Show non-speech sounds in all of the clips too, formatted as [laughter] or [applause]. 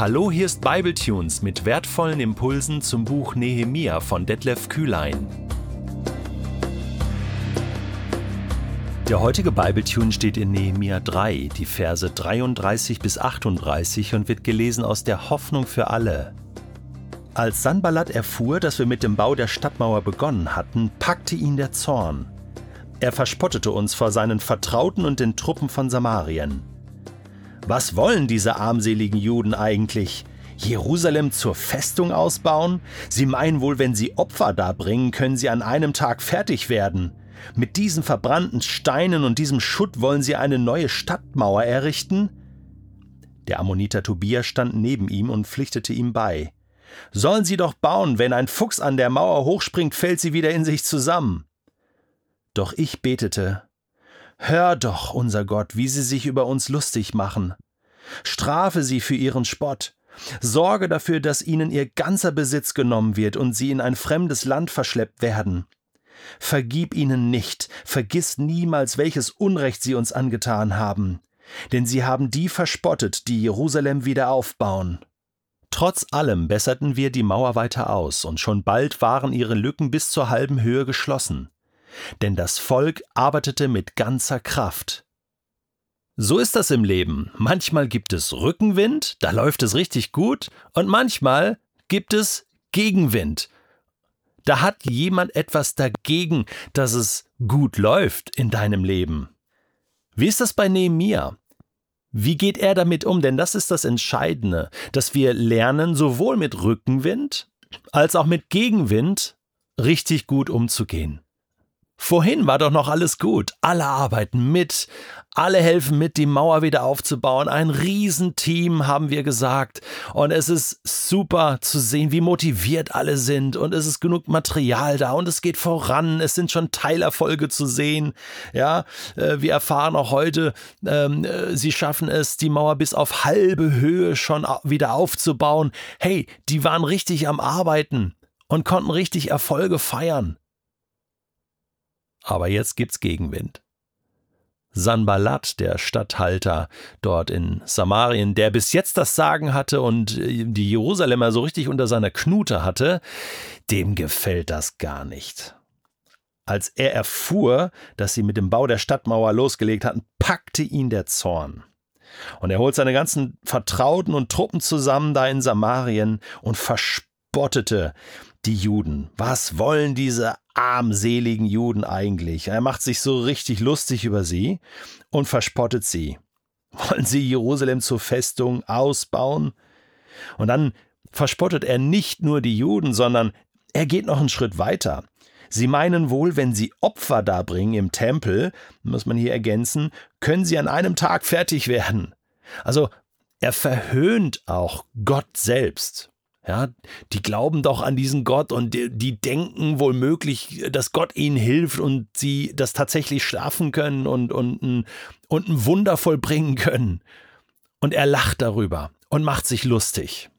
Hallo, hier ist Bibletunes mit wertvollen Impulsen zum Buch Nehemia von Detlef Kühlein. Der heutige Bibletune steht in Nehemia 3, die Verse 33 bis 38 und wird gelesen aus der Hoffnung für alle. Als Sanballat erfuhr, dass wir mit dem Bau der Stadtmauer begonnen hatten, packte ihn der Zorn. Er verspottete uns vor seinen Vertrauten und den Truppen von Samarien. Was wollen diese armseligen Juden eigentlich? Jerusalem zur Festung ausbauen? Sie meinen wohl, wenn sie Opfer darbringen, können sie an einem Tag fertig werden. Mit diesen verbrannten Steinen und diesem Schutt wollen sie eine neue Stadtmauer errichten? Der Ammoniter Tobia stand neben ihm und pflichtete ihm bei. Sollen sie doch bauen, wenn ein Fuchs an der Mauer hochspringt, fällt sie wieder in sich zusammen. Doch ich betete, Hör doch, unser Gott, wie sie sich über uns lustig machen. Strafe sie für ihren Spott. Sorge dafür, dass ihnen ihr ganzer Besitz genommen wird und sie in ein fremdes Land verschleppt werden. Vergib ihnen nicht, vergiss niemals, welches Unrecht sie uns angetan haben, denn sie haben die verspottet, die Jerusalem wieder aufbauen. Trotz allem besserten wir die Mauer weiter aus, und schon bald waren ihre Lücken bis zur halben Höhe geschlossen denn das Volk arbeitete mit ganzer Kraft. So ist das im Leben. Manchmal gibt es Rückenwind, da läuft es richtig gut, und manchmal gibt es Gegenwind. Da hat jemand etwas dagegen, dass es gut läuft in deinem Leben. Wie ist das bei Nehemia? Wie geht er damit um? Denn das ist das Entscheidende, dass wir lernen, sowohl mit Rückenwind als auch mit Gegenwind richtig gut umzugehen. Vorhin war doch noch alles gut. Alle arbeiten mit. Alle helfen mit, die Mauer wieder aufzubauen. Ein Riesenteam, haben wir gesagt. Und es ist super zu sehen, wie motiviert alle sind. Und es ist genug Material da und es geht voran. Es sind schon Teilerfolge zu sehen. Ja, äh, wir erfahren auch heute, ähm, äh, sie schaffen es, die Mauer bis auf halbe Höhe schon wieder aufzubauen. Hey, die waren richtig am Arbeiten und konnten richtig Erfolge feiern. Aber jetzt gibt's Gegenwind. Sanballat, der Statthalter dort in Samarien, der bis jetzt das Sagen hatte und äh, die Jerusalemer so richtig unter seiner Knute hatte, dem gefällt das gar nicht. Als er erfuhr, dass sie mit dem Bau der Stadtmauer losgelegt hatten, packte ihn der Zorn. Und er holt seine ganzen Vertrauten und Truppen zusammen da in Samarien und verspottete die Juden. Was wollen diese armseligen Juden eigentlich? Er macht sich so richtig lustig über sie und verspottet sie. [laughs] Wollen sie Jerusalem zur Festung ausbauen? Und dann verspottet er nicht nur die Juden, sondern er geht noch einen Schritt weiter. Sie meinen wohl, wenn sie Opfer darbringen im Tempel, muss man hier ergänzen, können sie an einem Tag fertig werden. Also er verhöhnt auch Gott selbst. Ja, die glauben doch an diesen Gott und die, die, denken wohl möglich, dass Gott ihnen hilft und sie das tatsächlich schaffen können und, und, ein, und ein Wunder vollbringen können. Und er lacht darüber und macht sich lustig.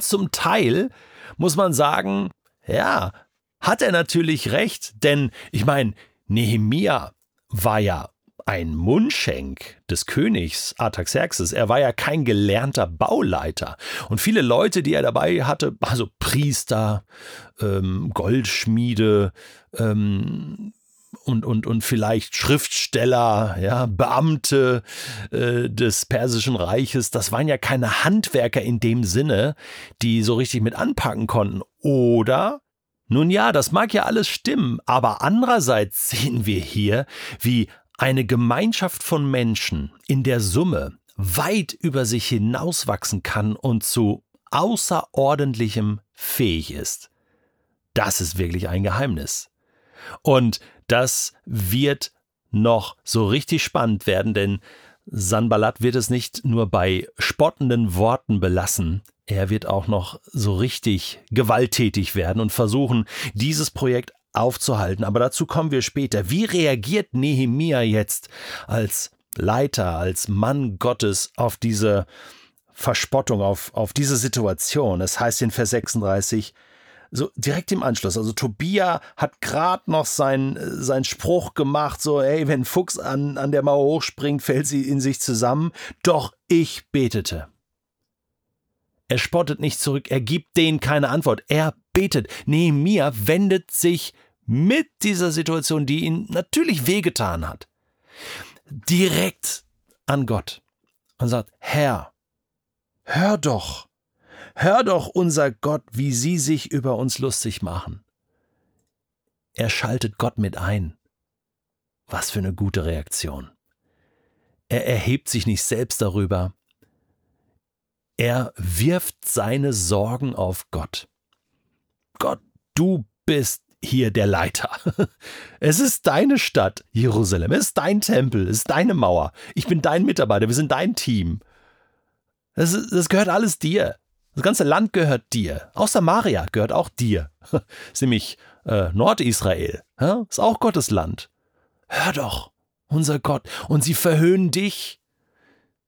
Zum Teil muss man sagen, ja, hat er natürlich recht, denn ich meine, Nehemia war ja ein Mundschenk des Königs Artaxerxes. Er war ja kein gelernter Bauleiter. Und viele Leute, die er dabei hatte, also Priester, ähm, Goldschmiede, ähm, und, und, und vielleicht Schriftsteller, ja, Beamte äh, des Persischen Reiches, das waren ja keine Handwerker in dem Sinne, die so richtig mit anpacken konnten. Oder nun ja, das mag ja alles stimmen, aber andererseits sehen wir hier, wie eine Gemeinschaft von Menschen in der Summe weit über sich hinauswachsen kann und zu außerordentlichem fähig ist. Das ist wirklich ein Geheimnis. Und das wird noch so richtig spannend werden, denn Sanballat wird es nicht nur bei spottenden Worten belassen, er wird auch noch so richtig gewalttätig werden und versuchen, dieses Projekt aufzuhalten. Aber dazu kommen wir später. Wie reagiert Nehemia jetzt als Leiter, als Mann Gottes auf diese Verspottung, auf, auf diese Situation? Es heißt in Vers 36, so direkt im Anschluss. Also Tobia hat gerade noch seinen sein Spruch gemacht, so, ey, wenn Fuchs an, an der Mauer hochspringt, fällt sie in sich zusammen. Doch ich betete. Er spottet nicht zurück, er gibt denen keine Antwort, er betet. Nehemiah wendet sich mit dieser Situation, die ihn natürlich wehgetan hat, direkt an Gott und sagt, Herr, hör doch, hör doch unser Gott, wie sie sich über uns lustig machen. Er schaltet Gott mit ein. Was für eine gute Reaktion. Er erhebt sich nicht selbst darüber. Er wirft seine Sorgen auf Gott. Du bist hier der Leiter. [laughs] Es ist deine Stadt, Jerusalem. Es ist dein Tempel. Es ist deine Mauer. Ich bin dein Mitarbeiter. Wir sind dein Team. Das, das gehört alles dir. Das ganze Land gehört dir. Auch Samaria gehört auch dir. Das [laughs] ist nämlich äh, Nordisrael. Ja? Ist auch Gottes Land. Hör doch, unser Gott. Und sie verhöhnen dich.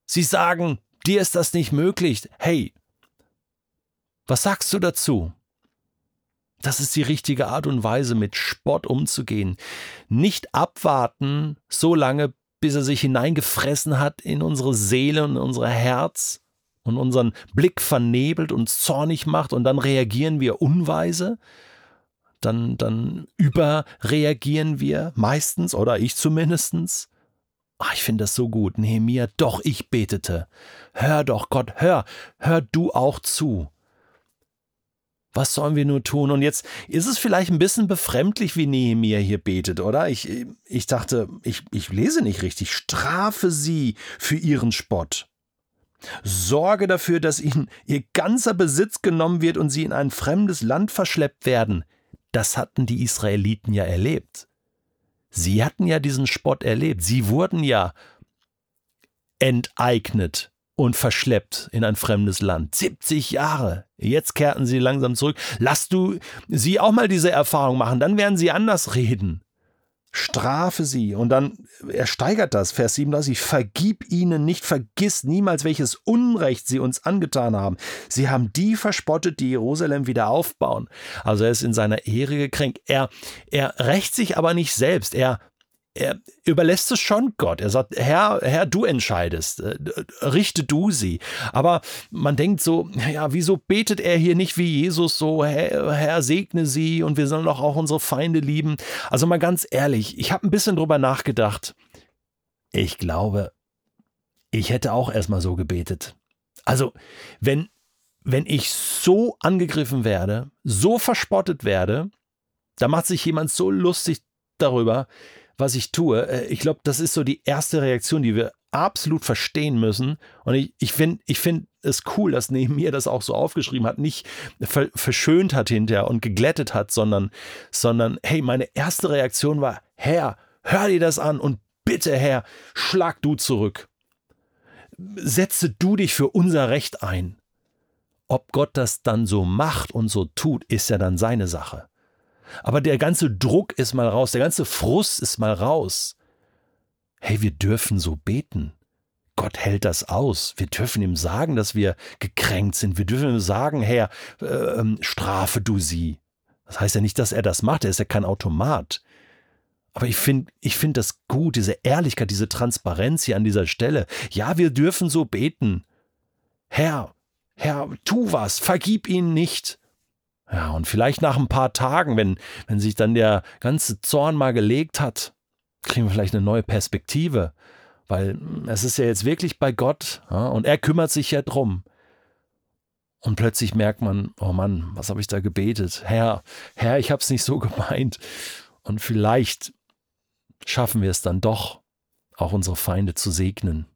Sie sagen, dir ist das nicht möglich. Hey, was sagst du dazu? Das ist die richtige Art und Weise, mit Spott umzugehen. Nicht abwarten, so lange, bis er sich hineingefressen hat in unsere Seele und unser Herz und unseren Blick vernebelt und zornig macht und dann reagieren wir unweise, dann, dann überreagieren wir meistens oder ich zumindestens. Ach, ich finde das so gut. Nehemiah, doch ich betete. Hör doch, Gott, hör, hör du auch zu. Was sollen wir nur tun? Und jetzt ist es vielleicht ein bisschen befremdlich, wie Nehemiah hier betet, oder? Ich, ich dachte, ich, ich lese nicht richtig. Strafe sie für ihren Spott. Sorge dafür, dass ihnen ihr ganzer Besitz genommen wird und sie in ein fremdes Land verschleppt werden. Das hatten die Israeliten ja erlebt. Sie hatten ja diesen Spott erlebt. Sie wurden ja enteignet und verschleppt in ein fremdes Land. 70 Jahre. Jetzt kehrten sie langsam zurück. Lass du sie auch mal diese Erfahrung machen, dann werden sie anders reden. Strafe sie. Und dann, er steigert das, Vers 37, vergib ihnen nicht, vergiss niemals, welches Unrecht sie uns angetan haben. Sie haben die verspottet, die Jerusalem wieder aufbauen. Also er ist in seiner Ehre gekränkt. Er, er rächt sich aber nicht selbst. Er er überlässt es schon Gott. Er sagt, Herr, Herr, du entscheidest, äh, richte du sie. Aber man denkt so, ja, wieso betet er hier nicht wie Jesus so, Herr, Herr segne sie und wir sollen doch auch unsere Feinde lieben. Also mal ganz ehrlich, ich habe ein bisschen drüber nachgedacht. Ich glaube, ich hätte auch erstmal so gebetet. Also, wenn, wenn ich so angegriffen werde, so verspottet werde, da macht sich jemand so lustig darüber, was ich tue. Äh, ich glaube, das ist so die erste Reaktion, die wir absolut verstehen müssen. Und ich, ich finde ich find es cool, dass neben mir das auch so aufgeschrieben hat, nicht ver verschönt hat hinterher und geglättet hat, sondern, sondern, hey, meine erste Reaktion war, Herr, hör dir das an und bitte, Herr, schlag du zurück. Setze du dich für unser Recht ein. Ob Gott das dann so macht und so tut, ist ja dann seine Sache. Aber der ganze Druck ist mal raus, der ganze Frust ist mal raus. Hey, wir dürfen so beten. Gott hält das aus. Wir dürfen ihm sagen, dass wir gekränkt sind. Wir dürfen ihm sagen, Herr, äh, ähm, strafe du sie. Das heißt ja nicht, dass er das macht. Er ist ja kein Automat. Aber ich finde ich find das gut, diese Ehrlichkeit, diese Transparenz hier an dieser Stelle. Ja, wir dürfen so beten. Herr, Herr, tu was, vergib ihnen nicht. Ja, und vielleicht nach ein paar Tagen, wenn, wenn sich dann der ganze Zorn mal gelegt hat, kriegen wir vielleicht eine neue Perspektive. Weil es ist ja jetzt wirklich bei Gott ja, und er kümmert sich ja drum. Und plötzlich merkt man, oh Mann, was habe ich da gebetet? Herr, Herr, ich habe es nicht so [laughs] gemeint. Und vielleicht schaffen wir es dann doch, auch unsere Feinde zu segnen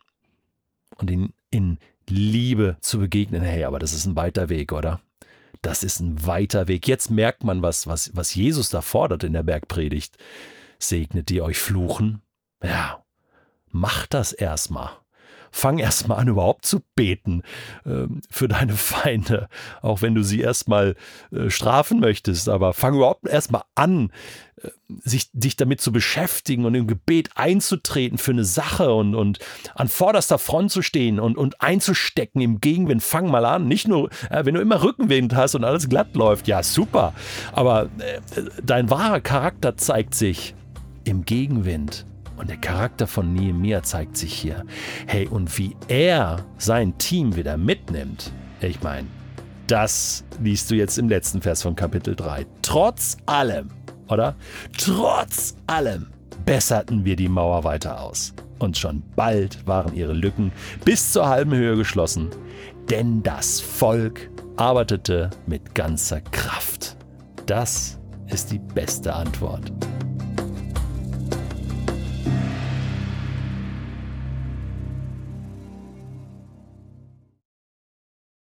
und ihnen in Liebe zu begegnen. Hey, aber das ist ein weiter Weg, oder? Das ist ein weiter Weg. Jetzt merkt man, was, was, was Jesus da fordert in der Bergpredigt. Segnet die euch fluchen? Ja, macht das erstmal. Fang erstmal an, überhaupt zu beten äh, für deine Feinde, auch wenn du sie erstmal äh, strafen möchtest. Aber fang überhaupt erstmal an, äh, sich, dich damit zu beschäftigen und im Gebet einzutreten für eine Sache und, und an vorderster Front zu stehen und, und einzustecken im Gegenwind. Fang mal an. Nicht nur, äh, wenn du immer Rückenwind hast und alles glatt läuft, ja, super. Aber äh, dein wahrer Charakter zeigt sich im Gegenwind. Und der Charakter von Nehemiah zeigt sich hier. Hey, und wie er sein Team wieder mitnimmt, Ich meine, das liest du jetzt im letzten Vers von Kapitel 3. Trotz allem, oder? Trotz allem besserten wir die Mauer weiter aus. Und schon bald waren ihre Lücken bis zur halben Höhe geschlossen, denn das Volk arbeitete mit ganzer Kraft. Das ist die beste Antwort.